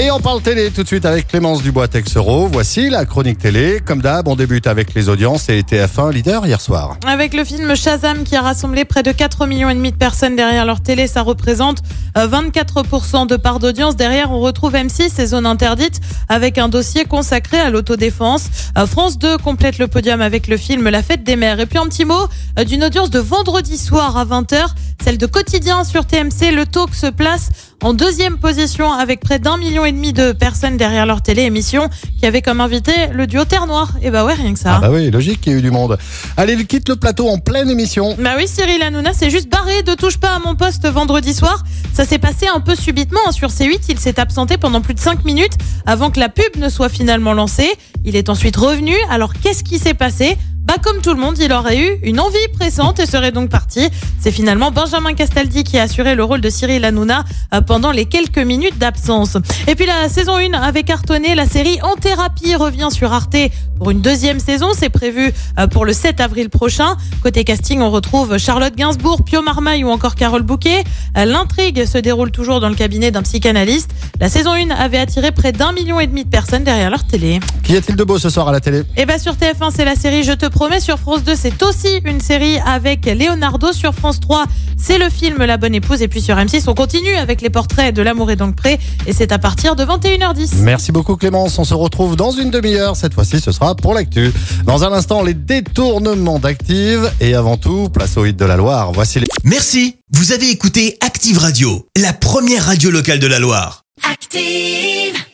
Et on parle télé tout de suite avec Clémence Dubois-Texero. Voici la chronique télé. Comme d'hab, on débute avec les audiences et TF1 leader hier soir. Avec le film Shazam qui a rassemblé près de 4 millions et demi de personnes derrière leur télé, ça représente euh, 24% de part d'audience. Derrière, on retrouve M6 et Zone Interdite avec un dossier consacré à l'autodéfense. Euh, France 2 complète le podium avec le film La Fête des Mères. Et puis un petit mot euh, d'une audience de vendredi soir à 20h, celle de Quotidien sur TMC. Le talk se place en deuxième position avec près d'un million et demi de personnes derrière leur télé émission qui avait comme invité le duo Terre Noire. Et bah ouais, rien que ça. Ah bah oui, logique qu'il y ait eu du monde. Allez, il quitte le plateau en pleine émission. Bah oui, Cyril Hanouna s'est juste barré de touche pas à mon poste vendredi soir. Ça s'est passé un peu subitement hein, sur C8. Il s'est absenté pendant plus de 5 minutes avant que la pub ne soit finalement lancée. Il est ensuite revenu. Alors qu'est-ce qui s'est passé? Bah comme tout le monde, il aurait eu une envie pressante et serait donc parti. C'est finalement Benjamin Castaldi qui a assuré le rôle de Cyril Hanouna euh, pendant les quelques minutes d'absence. Et puis la saison 1 avait cartonné, la série En thérapie revient sur Arte pour une deuxième saison. C'est prévu euh, pour le 7 avril prochain. Côté casting, on retrouve Charlotte Gainsbourg, Pio Marmaille ou encore Carole Bouquet. Euh, L'intrigue se déroule toujours dans le cabinet d'un psychanalyste. La saison 1 avait attiré près d'un million et demi de personnes derrière leur télé. Qu'y a-t-il de beau ce soir à la télé? Et bah sur TF1, c'est la série Je te promets. Sur France 2, c'est aussi une série avec Leonardo. Sur France 3, c'est le film La bonne épouse. Et puis sur M6, on continue avec les portraits de l'amour et donc prêt. Et c'est à partir de 21h10. Merci beaucoup Clémence. On se retrouve dans une demi-heure. Cette fois-ci, ce sera pour l'actu. Dans un instant, les détournements d'Active. Et avant tout, place au hit de la Loire. Voici les... Merci, vous avez écouté Active Radio, la première radio locale de la Loire. Active.